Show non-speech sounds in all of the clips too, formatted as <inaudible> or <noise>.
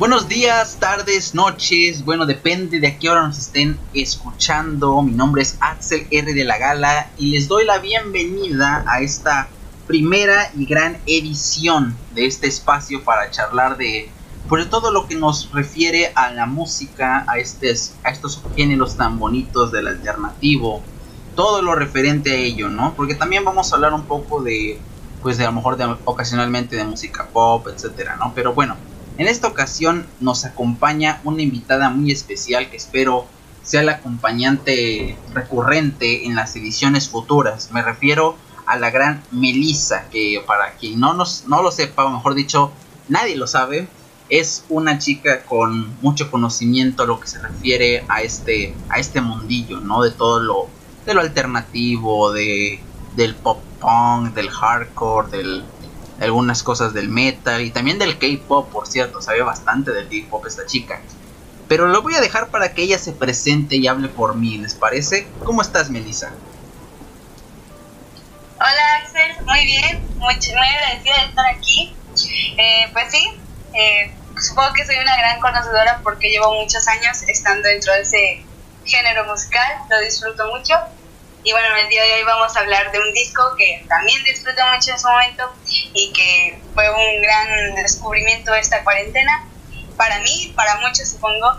Buenos días, tardes, noches, bueno, depende de a qué hora nos estén escuchando. Mi nombre es Axel R de la Gala y les doy la bienvenida a esta primera y gran edición de este espacio para charlar de por pues, todo lo que nos refiere a la música, a, estos, a estos géneros tan bonitos del alternativo, todo lo referente a ello, ¿no? Porque también vamos a hablar un poco de, pues de a lo mejor de, ocasionalmente de música pop, etcétera, ¿no? Pero bueno, en esta ocasión nos acompaña una invitada muy especial que espero sea la acompañante recurrente en las ediciones futuras. Me refiero a la gran Melissa, que para quien no, no lo sepa, o mejor dicho, nadie lo sabe, es una chica con mucho conocimiento lo que se refiere a este, a este mundillo, ¿no? De todo lo, de lo alternativo, de, del pop punk, del hardcore, del, algunas cosas del metal y también del K-pop, por cierto, sabe bastante del K-pop esta chica. Pero lo voy a dejar para que ella se presente y hable por mí, ¿les parece? ¿Cómo estás, Melissa? Hola, Axel, muy bien, muy, muy agradecida de estar aquí. Eh, pues sí, eh, supongo que soy una gran conocedora porque llevo muchos años estando dentro de ese género musical, lo disfruto mucho y bueno, el día de hoy vamos a hablar de un disco que también disfruté mucho en su momento y que fue un gran descubrimiento esta cuarentena. Para mí, para muchos supongo,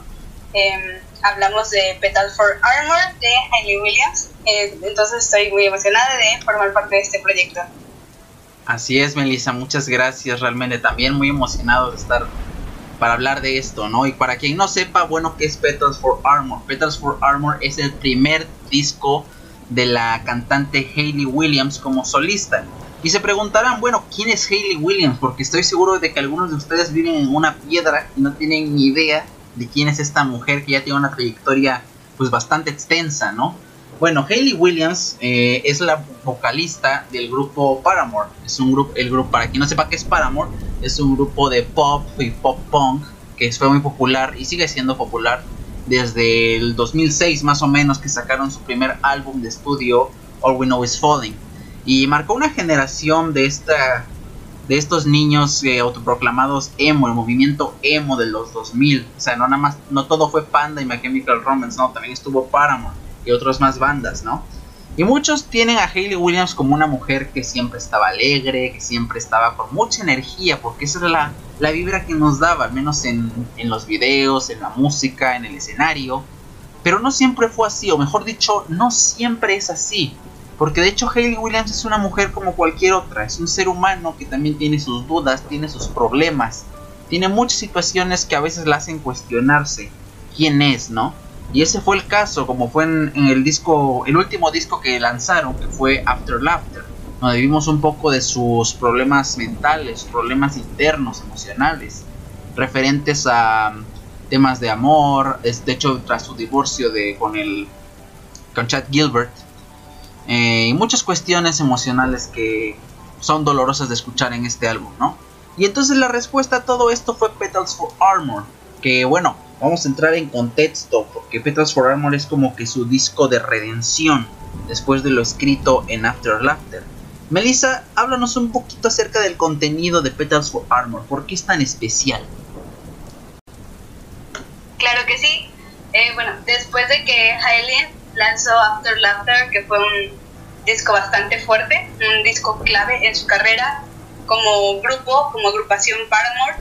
em, hablamos de Petal for Armor de Hayley Williams. Eh, entonces estoy muy emocionada de formar parte de este proyecto. Así es, Melissa, muchas gracias. Realmente también muy emocionado de estar para hablar de esto, ¿no? Y para quien no sepa, bueno, ¿qué es Petals for Armor? Petals for Armor es el primer disco de la cantante Hayley Williams como solista. Y se preguntarán, bueno, ¿quién es Hayley Williams? Porque estoy seguro de que algunos de ustedes viven en una piedra y no tienen ni idea de quién es esta mujer que ya tiene una trayectoria pues bastante extensa, ¿no? Bueno, Hayley Williams eh, es la vocalista del grupo Paramore. Es un grupo, el grupo, para quien no sepa qué es Paramore, es un grupo de pop y pop punk que fue muy popular y sigue siendo popular desde el 2006 más o menos que sacaron su primer álbum de estudio All We Know Is Falling y marcó una generación de esta de estos niños eh, autoproclamados emo, el movimiento emo de los 2000, o sea, no nada más no todo fue Panda y My Chemical Romance, no, también estuvo Paramore y otras más bandas, ¿no? Y muchos tienen a Hayley Williams como una mujer que siempre estaba alegre, que siempre estaba con mucha energía, porque esa era la, la vibra que nos daba, al menos en, en los videos, en la música, en el escenario. Pero no siempre fue así, o mejor dicho, no siempre es así. Porque de hecho Hayley Williams es una mujer como cualquier otra, es un ser humano que también tiene sus dudas, tiene sus problemas, tiene muchas situaciones que a veces la hacen cuestionarse quién es, ¿no? Y ese fue el caso, como fue en, el disco, el último disco que lanzaron, que fue After Laughter, donde vimos un poco de sus problemas mentales, problemas internos, emocionales, referentes a um, temas de amor, de hecho tras su divorcio de, con, el, con Chad Gilbert, eh, y muchas cuestiones emocionales que son dolorosas de escuchar en este álbum, ¿no? Y entonces la respuesta a todo esto fue Petals for Armor, que bueno, vamos a entrar en contexto, porque Petals for Armor es como que su disco de redención después de lo escrito en After Laughter. Melissa, háblanos un poquito acerca del contenido de Petals for Armor, ¿por qué es tan especial? Claro que sí. Eh, bueno, después de que Hailey lanzó After Laughter, que fue un disco bastante fuerte, un disco clave en su carrera como grupo, como agrupación Paramore,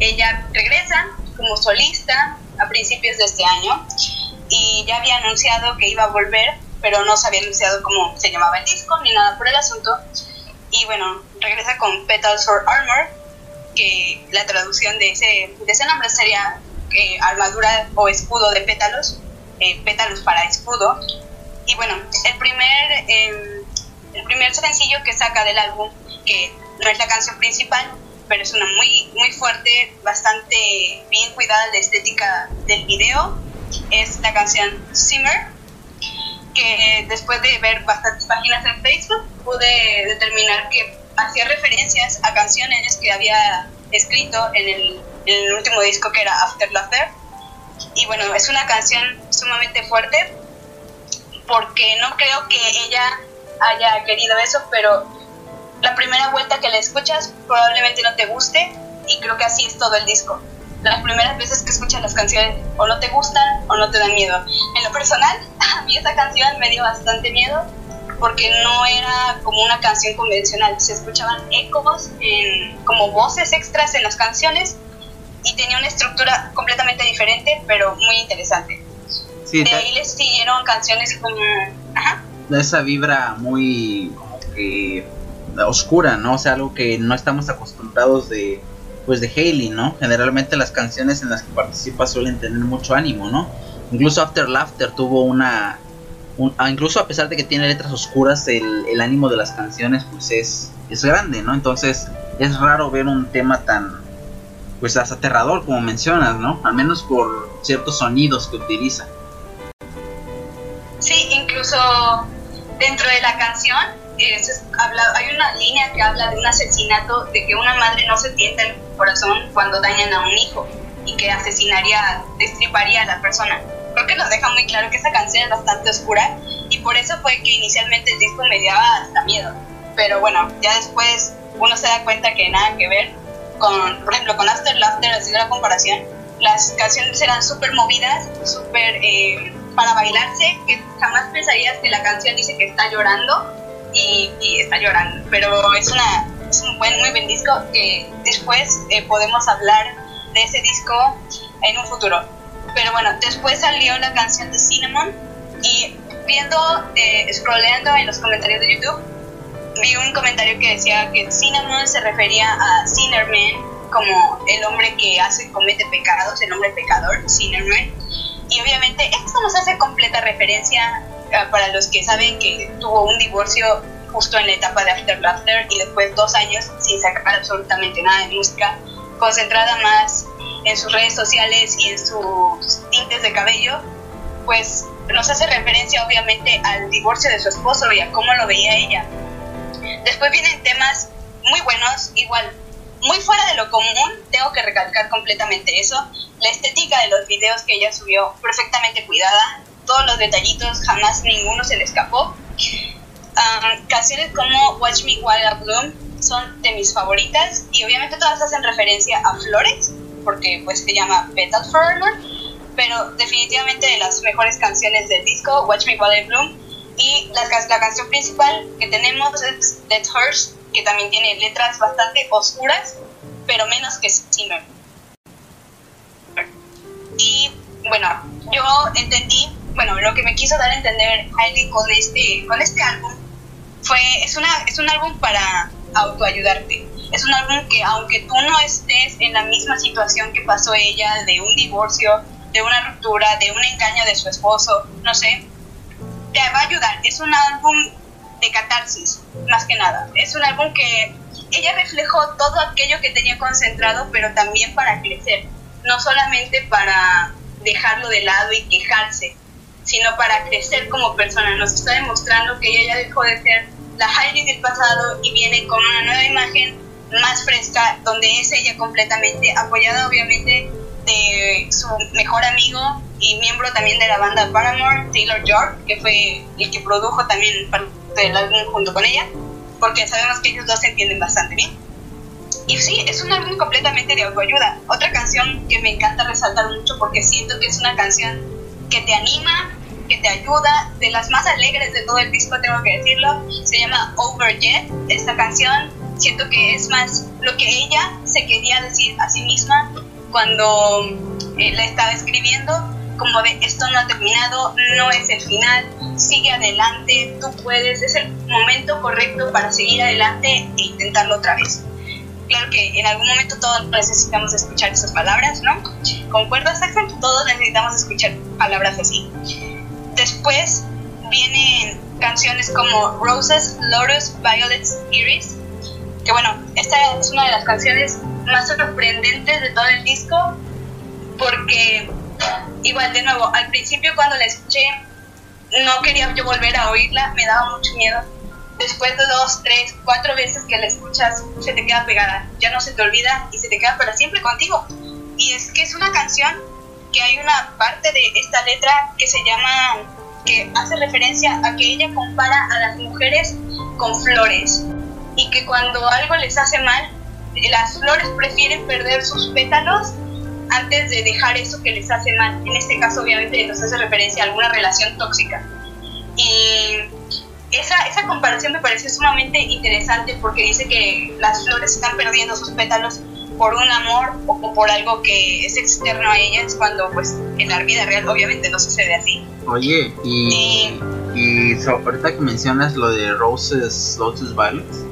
ella regresa como solista a principios de este año y ya había anunciado que iba a volver, pero no se había anunciado cómo se llamaba el disco ni nada por el asunto. Y bueno, regresa con Petals for Armor, que la traducción de ese, de ese nombre sería eh, armadura o escudo de pétalos, eh, pétalos para escudo. Y bueno, el primer, em, el primer sencillo que saca del álbum, que no es la canción principal, pero es una muy, muy fuerte, bastante bien cuidada la estética del video. Es la canción Simmer, que después de ver bastantes páginas en Facebook pude determinar que hacía referencias a canciones que había escrito en el, en el último disco que era After Laughter. Y bueno, es una canción sumamente fuerte porque no creo que ella haya querido eso, pero la primera vuelta que la escuchas probablemente no te guste y creo que así es todo el disco. las primeras veces que escuchas las canciones o no te gustan o no te dan miedo. En lo personal, <laughs> a mí esa canción me dio bastante miedo porque no era como una canción convencional, se escuchaban ecos, en, como voces extras en las canciones y tenía una estructura completamente diferente, pero muy interesante. de ahí les siguieron canciones como... Ajá. Esa vibra muy como que oscura, ¿no? O sea, algo que no estamos acostumbrados de pues de Hailey, ¿no? Generalmente las canciones en las que participa suelen tener mucho ánimo, ¿no? Incluso After Laughter tuvo una Ah, incluso a pesar de que tiene letras oscuras, el, ánimo de las canciones pues es, es grande, ¿no? Entonces es raro ver un tema tan, pues aterrador como mencionas, ¿no? Al menos por ciertos sonidos que utiliza. Sí, incluso dentro de la canción hay una línea que habla de un asesinato, de que una madre no se tienta el corazón cuando dañan a un hijo y que asesinaría, destriparía a la persona creo que nos deja muy claro que esa canción es bastante oscura y por eso fue que inicialmente el disco me daba hasta miedo. Pero bueno, ya después uno se da cuenta que nada que ver con, por ejemplo, con After Laughter, haciendo la comparación, las canciones eran súper movidas, súper eh, para bailarse, que jamás pensarías que la canción dice que está llorando y, está llorando. Pero es, una, es un buen, muy buen disco que después eh, podemos hablar de ese disco en un futuro. Pero bueno, después salió la canción de Cinnamon y viendo, eh, scrolleando en los comentarios de YouTube, vi un comentario que decía que Cinnamon se refería a Sinnerman como el hombre que hace, comete pecados, el hombre pecador, Sinnerman. Y obviamente esto nos hace completa referencia para los que saben que tuvo un divorcio justo en la etapa de After Laughter y después dos años sin sacar absolutamente nada de música, concentrada más en sus redes sociales y en sus tintes de cabello, pues nos hace referencia obviamente al divorcio de su esposo y a cómo lo veía ella. Después vienen temas muy buenos, igual, muy fuera de lo común, tengo que recalcar completamente eso. La estética de los videos que ella subió, perfectamente cuidada, los detallitos, jamás ninguno se le escapó. canciones como Watch Me While I Bloom son de mis favoritas y obviamente todas hacen referencia a flores porque pues se llama Petal Forever, pero definitivamente de las mejores canciones del disco, Watch Me While Bloom, y la, la canción principal que tenemos es Dead Horse, que también tiene letras bastante oscuras, pero menos que Simmer. Y bueno, yo entendí, bueno, lo que me quiso dar a entender Hailey con este, con este álbum fue, es, una, es un álbum para autoayudarte es un álbum que aunque tú no estés en la misma situación que pasó ella, de un divorcio, de una ruptura, de un engaño de su esposo, no sé, te va a ayudar. Es un álbum de catarsis, más que nada. Es un álbum que ella reflejó todo aquello que tenía concentrado, pero también para crecer, no solamente para dejarlo de lado y quejarse, sino para crecer como persona. Nos está demostrando que ella ya dejó de ser la Heidi del pasado y viene con una nueva imagen más fresca, donde es ella completamente apoyada obviamente de su mejor amigo y miembro también de la banda Paramore, Taylor York, que fue el que produjo también parte del álbum junto con ella, porque sabemos que ellos dos se entienden bastante bien. Y sí, es un álbum completamente de autoayuda. Otra canción que me encanta resaltar mucho porque siento que es una canción que te anima, que te ayuda, de las más alegres de todo el disco, tengo que decirlo, se llama Over Jet. Esta canción siento que es más lo que ella se quería decir a sí misma cuando eh, la estaba escribiendo, como de esto no ha terminado, no es el final, sigue adelante, tú puedes, es el momento correcto para seguir adelante e intentarlo otra vez. Claro que en algún momento todos necesitamos escuchar esas palabras, ¿no? ¿Concuerdas, Axel? Todos necesitamos escuchar palabras así. Después vienen canciones como Roses, Lotus, Violets, Iris, que bueno, esta es una de las canciones más sorprendentes de todo el disco, porque igual de nuevo, al principio cuando la escuché, no quería yo volver a oírla, me daba mucho miedo. Después de dos, tres, cuatro veces que la escuchas, se te queda pegada, ya no se te olvida y se te queda para siempre contigo. Y es que es una canción que hay una parte de esta letra que se llama, que hace referencia a que ella compara a las mujeres con flores y que cuando algo les hace mal, las flores prefieren perder sus pétalos antes de dejar eso que les hace mal. En este caso, obviamente, nos hace referencia a alguna relación tóxica. Y esa, esa comparación me parece sumamente interesante porque dice que las flores están perdiendo sus pétalos por un amor o por algo que es externo a ellas cuando pues en la vida real obviamente no sucede así. Oye, y, y, ahorita que mencionas lo de Roses, Lotus Violets,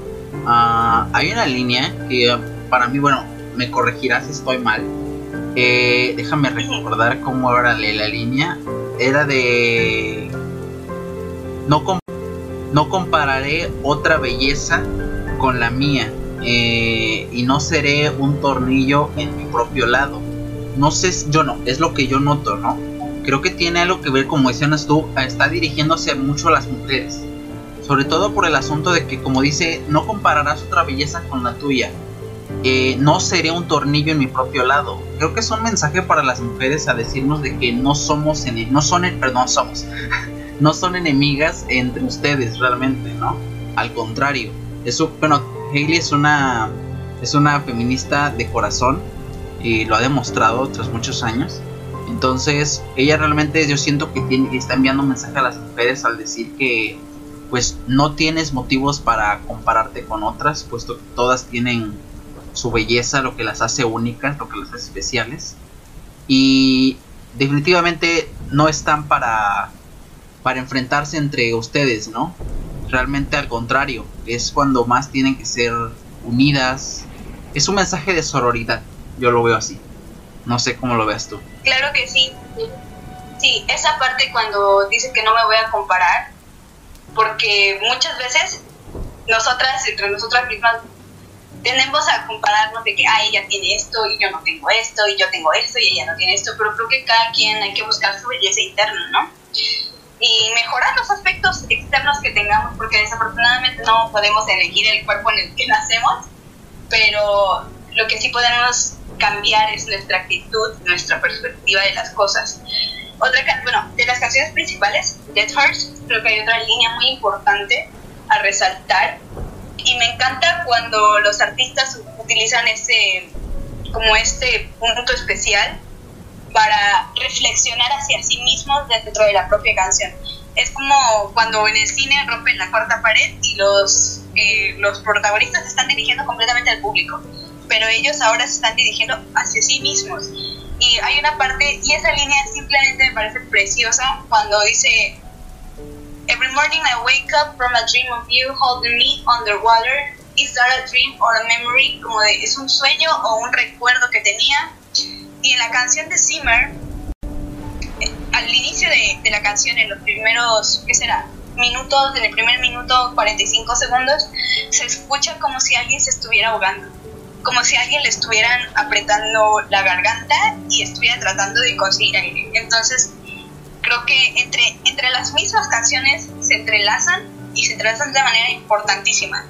uh, hay una línea que para mí, bueno, me corregirás si estoy mal. Eh, déjame recordar cómo era la línea. Era de... No, no compararé otra belleza con la mía eh, y no seré un tornillo en mi propio lado. No sé, yo no, es lo que yo noto, ¿no? Creo que tiene algo que ver, como decías tú, está dirigiéndose mucho a las mujeres. Sobre todo por el asunto de que, como dice, no compararás otra belleza con la tuya. Eh, no seré un tornillo en mi propio lado. Creo que es un mensaje para las mujeres a decirnos de que no somos, no son, perdón, somos, <laughs> no son enemigas entre ustedes realmente, ¿no? Al contrario, eso, bueno, Hailey es una, es una feminista de corazón y lo ha demostrado tras muchos años. Entonces, ella realmente yo siento que, está enviando un mensaje a las mujeres al decir que pues no tienes motivos para compararte con otras, puesto que todas tienen su belleza, lo que las hace únicas, lo que las hace especiales. Y definitivamente no están para, para enfrentarse entre ustedes, ¿no? Realmente al contrario, es cuando más tienen que ser unidas. Es un mensaje de sororidad, yo lo veo así. No sé cómo lo veas tú. Claro que sí. Sí, esa parte cuando dice que no me voy a comparar, porque muchas veces nosotras, entre nosotras mismas, tenemos a compararnos de que, ah, ella tiene esto y yo no tengo esto, y yo tengo esto y ella no tiene esto, pero creo que cada quien hay que buscar su belleza interna, ¿no? Y mejorar los aspectos externos que tengamos, porque desafortunadamente no podemos elegir el cuerpo en el que nacemos, pero lo que sí podemos cambiar es nuestra actitud, nuestra perspectiva de las cosas. Otra, bueno, de las canciones principales, Dead Hearts, creo que hay otra línea muy importante a resaltar y me encanta cuando los artistas utilizan ese como este punto especial para reflexionar hacia sí mismos dentro de la propia canción. Es como cuando en el cine rompen la cuarta pared y los, eh, los protagonistas se están dirigiendo completamente al público, pero ellos ahora se están dirigiendo hacia sí mismos. Y hay una parte, y esa línea simplemente me parece preciosa cuando dice, Every morning I wake up from a dream of you holding me underwater. Is that a dream or a memory? Como de, es un sueño o un recuerdo que tenía y en la canción de Zimmer, eh, al inicio de, de, la canción, en los primeros, ¿qué será? Minutos, en el primer minuto, 45 segundos, se escucha como si alguien se estuviera ahogando, como si alguien le estuvieran apretando la garganta y estuviera tratando de conseguir aire. Entonces, creo que entre, entre las mismas canciones se entrelazan y se entrelazan de manera importantísima.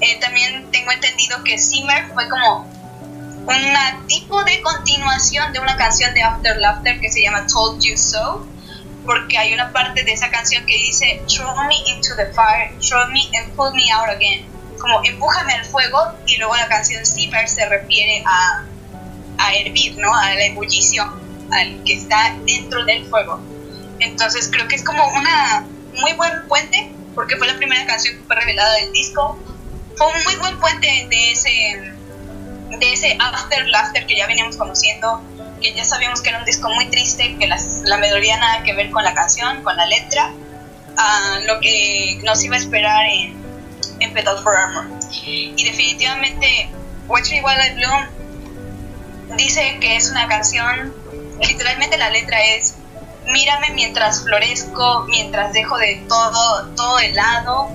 Eh, también tengo entendido que Zimmer fue como un tipo de continuación de una canción de After Laughter que se llama Told You So, porque hay una parte de esa canción que dice Throw me into the fire, throw me and pull me out again, como empújame al fuego, y luego la canción Simmer se refiere a, a hervir, ¿no? A la ebullición, al que está dentro del fuego. Entonces creo que es como una muy buen puente, porque fue la primera canción que fue revelada del disco. Fue un muy buen puente de ese de ese After Laughter que ya veníamos conociendo, que ya sabíamos que era un disco muy triste, que la melodía nada que ver con la canción, con la letra, a lo que nos iba a esperar en, en Pedal for Armor. Y definitivamente, Watch Me While I Bloom dice que es una canción, literalmente la letra es mírame mientras florezco, mientras dejo de todo, todo de lado.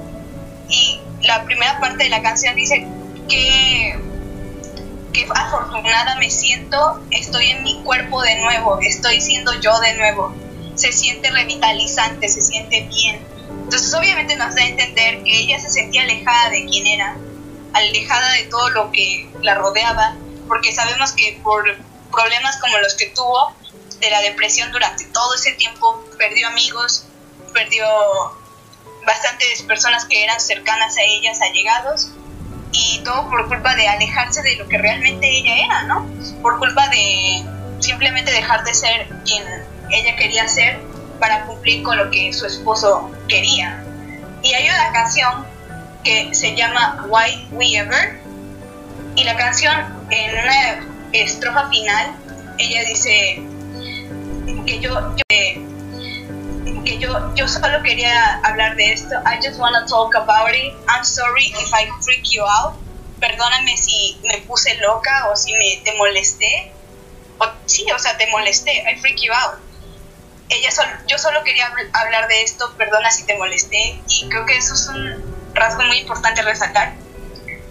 Y la primera parte de la canción dice que qué afortunada me siento, estoy en mi cuerpo de nuevo, estoy siendo yo de nuevo. Se siente revitalizante, se siente bien. Entonces obviamente nos da a entender que ella se sentía alejada de quién era, alejada de todo lo que la rodeaba, porque sabemos que por problemas como los que tuvo, de la depresión durante todo ese tiempo, perdió amigos, perdió bastantes personas que eran cercanas a ellas, allegados, y todo por culpa de alejarse de lo que realmente ella era, ¿no? Por culpa de, simplemente dejar de ser quien ella quería ser para cumplir con lo que su esposo quería. Y hay una canción que se llama Why We Ever y la canción en una estrofa final ella dice que yo, que yo yo solo quería hablar de esto. I just wanna talk about it. I'm sorry if I freak you out. Perdóname si me puse loca o si me te molesté. O, sí o sea te molesté. I freak you out. Ella yo solo quería hablar de esto perdona si te molesté. Y creo que eso es un rasgo muy importante resaltar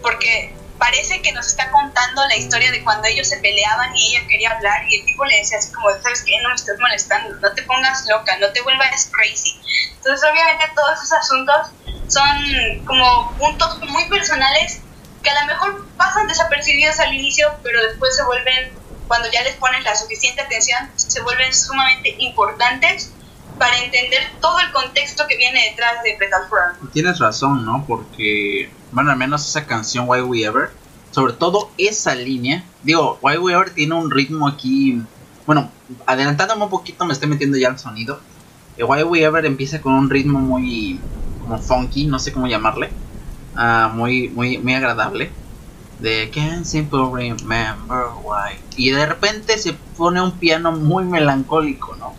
porque parece que nos está contando la historia de cuando ellos se peleaban y ella quería hablar y el tipo le decía así como, ¿sabes qué? No me estás molestando, no te pongas loca, no te vuelvas crazy. Entonces obviamente todos esos asuntos son como puntos muy personales que a lo mejor pasan desapercibidos al inicio, pero después se vuelven, cuando ya les pones la suficiente atención, se vuelven sumamente importantes para entender todo el contexto que viene detrás de Petal Tienes razón, ¿no? Porque, bueno, al menos esa canción Why We Ever, sobre todo esa línea, digo, Why We Ever tiene un ritmo aquí, bueno, adelantándome un poquito me estoy metiendo ya el sonido. Eh, Why We Ever empieza con un ritmo muy como funky, no sé cómo llamarle, uh, muy, muy, muy agradable. De Can't Simple Remember Why. Y de repente se pone un piano muy melancólico, ¿no?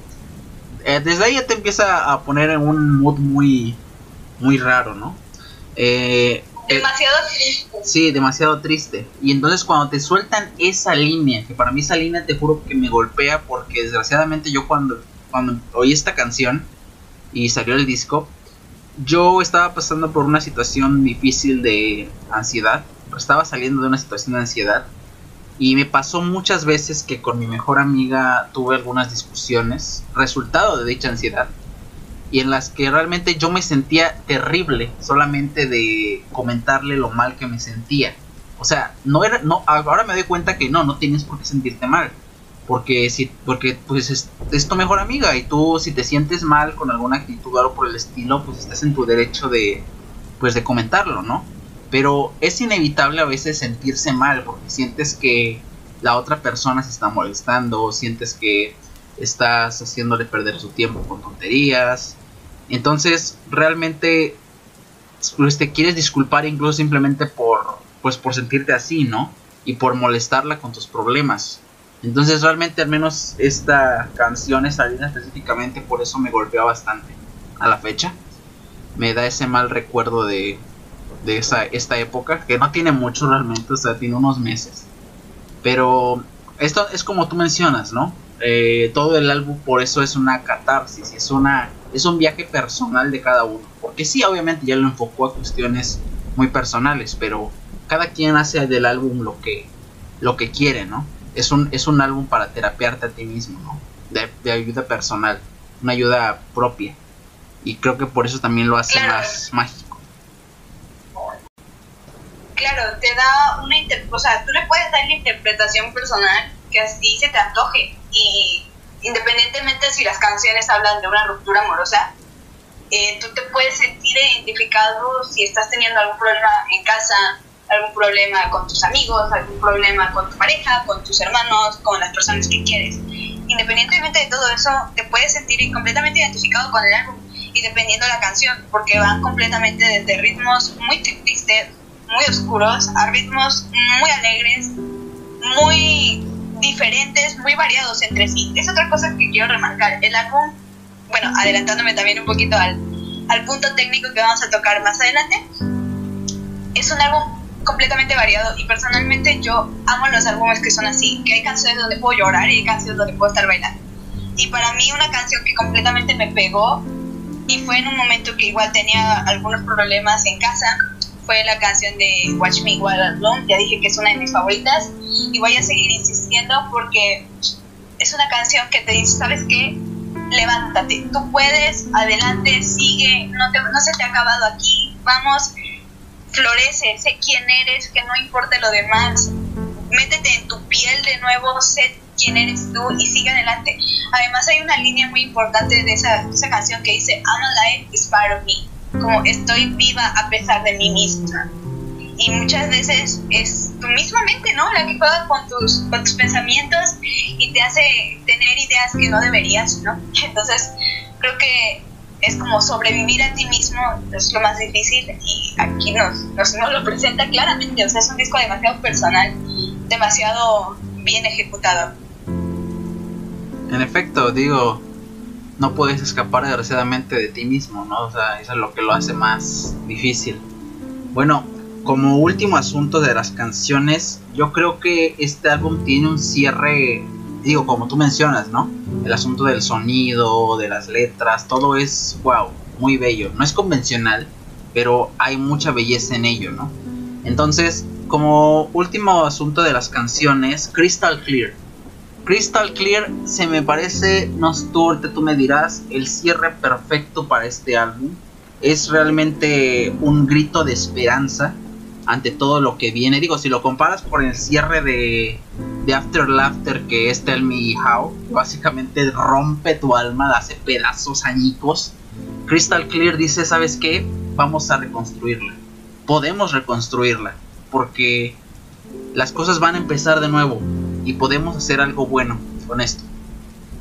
Eh, desde ahí ya te empieza a poner en un mood muy, muy raro, ¿no? Eh, demasiado triste. Sí, demasiado triste. Y entonces cuando te sueltan esa línea, que para mí esa línea te juro que me golpea porque desgraciadamente yo cuando, cuando oí esta canción y salió el disco, yo estaba pasando por una situación difícil de ansiedad. Estaba saliendo de una situación de ansiedad y me pasó muchas veces que con mi mejor amiga tuve algunas discusiones, resultado de dicha ansiedad, y en las que realmente yo me sentía terrible solamente de comentarle lo mal que me sentía. O sea, no era, no, ahora me doy cuenta que no, no tienes por qué sentirte mal. Porque si, porque pues es, tu mejor amiga y tú si te sientes mal con alguna actitud o algo por el estilo, pues estás en tu derecho de, pues de comentarlo, ¿no? Pero es inevitable a veces sentirse mal porque sientes que la otra persona se está molestando, sientes que estás haciéndole perder su tiempo con tonterías. Entonces, realmente pues, te quieres disculpar incluso simplemente por pues por sentirte así, ¿no? Y por molestarla con tus problemas. Entonces, realmente al menos esta canción, esta línea específicamente, por eso me golpea bastante a la fecha. Me da ese mal recuerdo de de esa, esta época, que no tiene mucho realmente, o sea, tiene unos meses. Pero esto es como tú mencionas, ¿no? Eh, todo el álbum por eso es una catarsis, es, una, es un viaje personal de cada uno. Porque sí, obviamente ya lo enfocó a cuestiones muy personales, pero cada quien hace del álbum lo que, lo que quiere, ¿no? Es un, es un álbum para terapiarte a ti mismo, ¿no? De, de ayuda personal, una ayuda propia. Y creo que por eso también lo hace más mágico claro, te da una o sea, tú le puedes dar la interpretación personal que así se te antoje y independientemente si las canciones hablan de una ruptura amorosa, eh, tú te puedes sentir identificado si estás teniendo algún problema en casa, algún problema con tus amigos, algún problema con tu pareja, con tus hermanos, con las personas que quieres. Independientemente de todo eso, te puedes sentir completamente identificado con el álbum y dependiendo de la canción, porque van completamente desde ritmos muy tristes muy oscuros, a ritmos muy alegres, muy diferentes, muy variados entre sí. Es otra cosa que quiero remarcar. El álbum, bueno, adelantándome también un poquito al, al punto técnico que vamos a tocar más adelante, es un álbum completamente variado y personalmente yo amo los álbumes que son así, que hay canciones donde puedo llorar y hay canciones donde puedo estar bailando. Y para mí una canción que completamente me pegó y fue en un momento que igual tenía algunos problemas en casa fue la canción de Watch Me While Alone. Ya dije que es una de mis favoritas y voy a seguir insistiendo porque es una canción que te dice, ¿sabes qué? Levántate, tú puedes, adelante, sigue, no, te, no se te ha acabado aquí, vamos, florece, sé quién eres, que no importe lo demás, métete en tu piel de nuevo, sé quién eres tú y sigue adelante. Además hay una línea muy importante de esa, esa canción que dice I'm alive, part of me como estoy viva a pesar de mí misma. y muchas veces es tu misma mente, ¿no? La que juega con tus, con tus pensamientos y te hace tener ideas que no deberías, ¿no? <laughs> Entonces, creo que es como sobrevivir a ti mismo, es lo más difícil y aquí nos, nos, lo presenta claramente, o es un disco demasiado personal, demasiado bien ejecutado. En efecto, digo, no puedes escapar desgraciadamente de ti mismo, ¿no? O sea, eso es lo que lo hace más difícil. Bueno, como último asunto de las canciones, yo creo que este álbum tiene un cierre, digo, como tú mencionas, ¿no? El asunto del sonido, de las letras, todo es, wow, muy bello. No es convencional, pero hay mucha belleza en ello, ¿no? Entonces, como último asunto de las canciones, Crystal Clear. Crystal Clear se me parece, no tú, tú me dirás, el cierre perfecto para este álbum. Es realmente un grito de esperanza ante todo lo que viene. Digo, si lo comparas con el cierre de, de After Laughter, que es Tell Me How, básicamente rompe tu alma, hace pedazos añicos. Crystal Clear dice, ¿sabes qué? Vamos a reconstruirla. Podemos reconstruirla, porque las cosas van a empezar de nuevo y podemos hacer algo bueno con esto,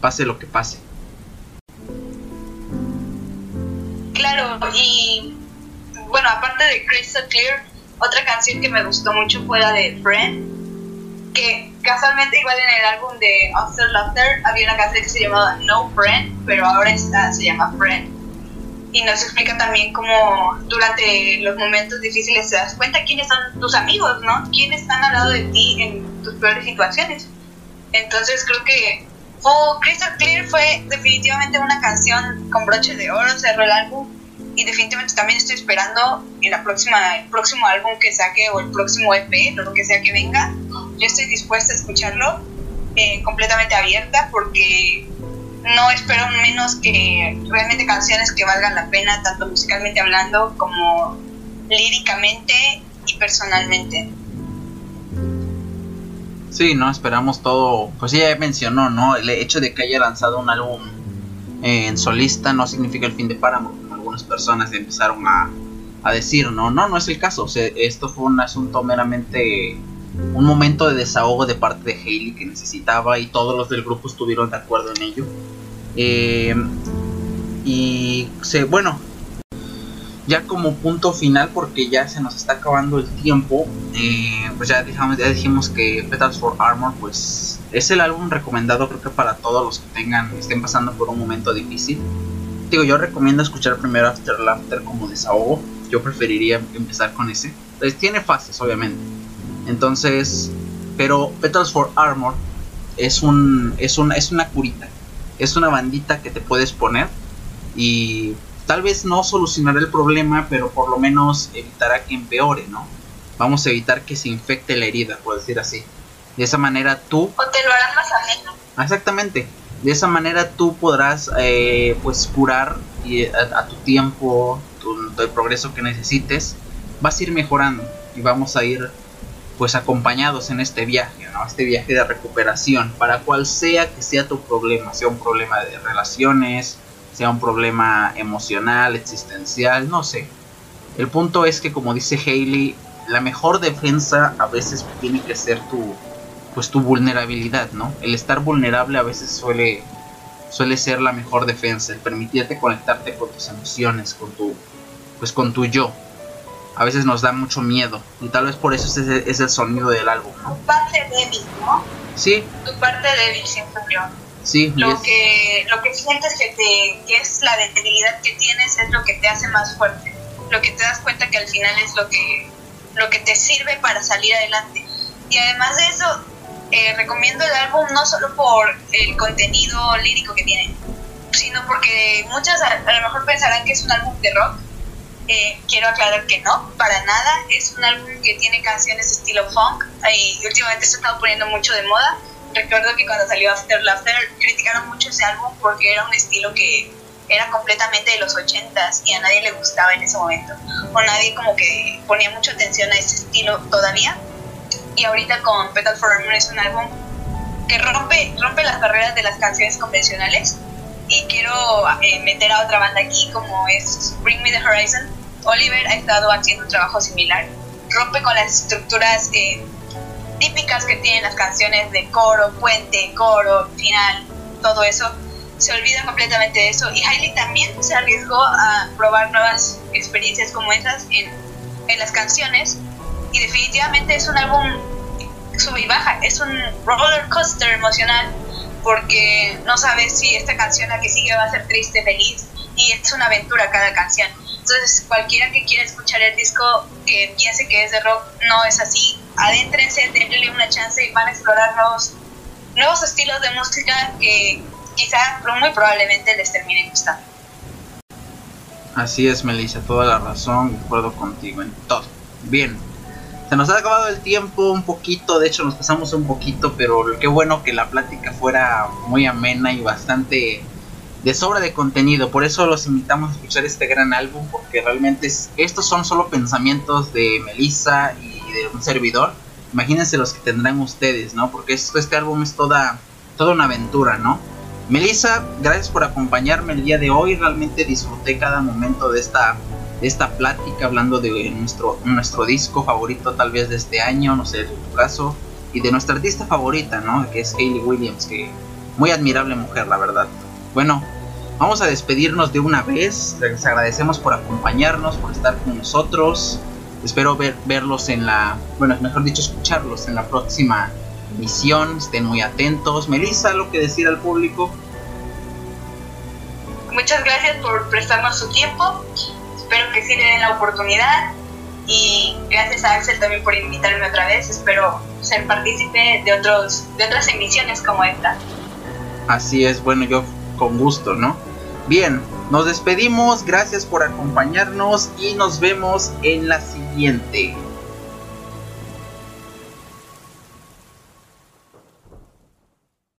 pase lo que pase. Claro, y bueno, aparte de Crystal Clear, otra canción que me gustó mucho fue la de Friend, que casualmente igual en el álbum de After Laughter había una canción que se llamaba No Friend, pero ahora esta se llama Friend. Y nos explica también cómo durante los momentos difíciles te das cuenta quiénes son tus amigos, ¿no? Quiénes están al lado de ti en tus peores situaciones. Entonces creo que oh, Crystal Clear fue definitivamente una canción con broche de oro, cerró el álbum y definitivamente también estoy esperando en la próxima, el próximo álbum que saque o el próximo EP, lo que sea que venga. Yo estoy dispuesta a escucharlo eh, completamente abierta porque no espero menos que realmente canciones que valgan la pena, tanto musicalmente hablando como líricamente y personalmente. Sí, no esperamos todo. Pues ya mencionó, ¿no? El hecho de que haya lanzado un álbum en solista no significa el fin de Paramount algunas personas empezaron a, a decir, no, no, no es el caso. O esto fue un asunto meramente un momento de desahogo de parte de Hailey que necesitaba y todos los del grupo estuvieron de acuerdo en ello. Eh, y se, bueno, ya como punto final, porque ya se nos está acabando el tiempo, eh, pues ya, dijimos, ya dijimos que Petals for Armor, pues es el álbum recomendado creo que para todos los que tengan, estén pasando por un momento difícil digo, yo recomiendo escuchar primero After Laughter como desahogo. Yo preferiría empezar con ese. Pues tiene fases, obviamente. Entonces, pero Petals for Armor es un es una es una curita. Es una bandita que te puedes poner y tal vez no solucionará el problema, pero por lo menos evitará que empeore, ¿no? Vamos a evitar que se infecte la herida, por decir así. De esa manera tú... O te lo harán más ameno. Exactamente. De esa manera tú podrás eh, pues curar y a, tu tiempo, el progreso que necesites, vas a ir mejorando y vamos a ir pues acompañados en este viaje, ¿no? Este viaje de recuperación, para cual sea que sea tu problema, sea un problema de relaciones, sea un problema emocional, existencial, no sé. El punto es que como dice Hailey, la mejor defensa a veces tiene que ser tu, pues tu vulnerabilidad, ¿no? El estar vulnerable a veces suele suele ser la mejor defensa, el permitirte conectarte con tus emociones, con tu pues con tu yo. A veces nos da mucho miedo y tal vez por eso es, es el sonido del álbum, ¿no? Tu parte débil, ¿no? Sí. Tu parte débil yo. Sí. Lo que lo que sientes que te que es la debilidad que tienes es lo que te hace más fuerte. Lo que te das cuenta que al final es lo que lo que te sirve para salir adelante. Y además de eso, eh, recomiendo el álbum no solo por el contenido lírico que tiene, sino porque muchas a, lo mejor pensarán que es un álbum de rock. Eh, quiero aclarar que no, para nada. Es un álbum que tiene canciones estilo funk y últimamente se ha estado poniendo mucho de moda. Recuerdo que cuando salió After Laughter criticaron mucho ese álbum porque era un estilo que era completamente de los 80s y a nadie le gustaba en ese momento. O nadie como que ponía mucha atención a ese estilo todavía y ahorita con Petal for Armor es un álbum que rompe, rompe las barreras de las canciones convencionales y quiero eh, meter a otra banda aquí como es Bring Me the Horizon. Oliver ha estado haciendo un trabajo similar rompe con las estructuras eh, típicas que tienen las canciones de coro, puente, coro, final, todo eso. Se olvida completamente de eso. Y Hailey también se arriesgó a probar nuevas experiencias como esas en, en las canciones. Y definitivamente es un álbum sube y baja, es un roller coaster emocional porque no sabes si esta canción la que sigue va a ser triste, feliz y es una aventura cada canción. Entonces, cualquiera que quiera escuchar el disco que piense que es de rock, no es así. Adéntrense, denle una chance y van a explorar nuevos, nuevos estilos de música que quizá, muy probablemente les terminen gustando. Así es, Melissa, toda la razón, acuerdo contigo en todo. Bien, se nos ha acabado el tiempo un poquito, de hecho nos pasamos un poquito, pero qué bueno que la plática fuera muy amena y bastante de sobra de contenido. Por eso los invitamos a escuchar este gran álbum, porque realmente estos son solo pensamientos de Melissa y de un servidor. Imagínense los que tendrán ustedes, ¿no? Porque esto, este álbum es toda, toda una aventura, ¿no? Melissa, gracias por acompañarme el día de hoy. Realmente disfruté cada momento de esta, de esta plática hablando de nuestro, nuestro disco favorito tal vez de este año, no sé, de tu caso, y de nuestra artista favorita, ¿no? Que es Hayley Williams, que muy admirable mujer, la verdad. Bueno, vamos a despedirnos de una vez. Les agradecemos por acompañarnos, por estar con nosotros. Espero ver, verlos en la, bueno, mejor dicho, escucharlos en la próxima emisión. Estén muy atentos. Melissa, lo que decir al público. Muchas gracias por prestarnos su tiempo. Espero que sí le den la oportunidad. Y gracias a Axel también por invitarme otra vez. Espero ser partícipe de, otros, de otras emisiones como esta. Así es, bueno, yo con gusto, ¿no? Bien, nos despedimos, gracias por acompañarnos y nos vemos en la siguiente.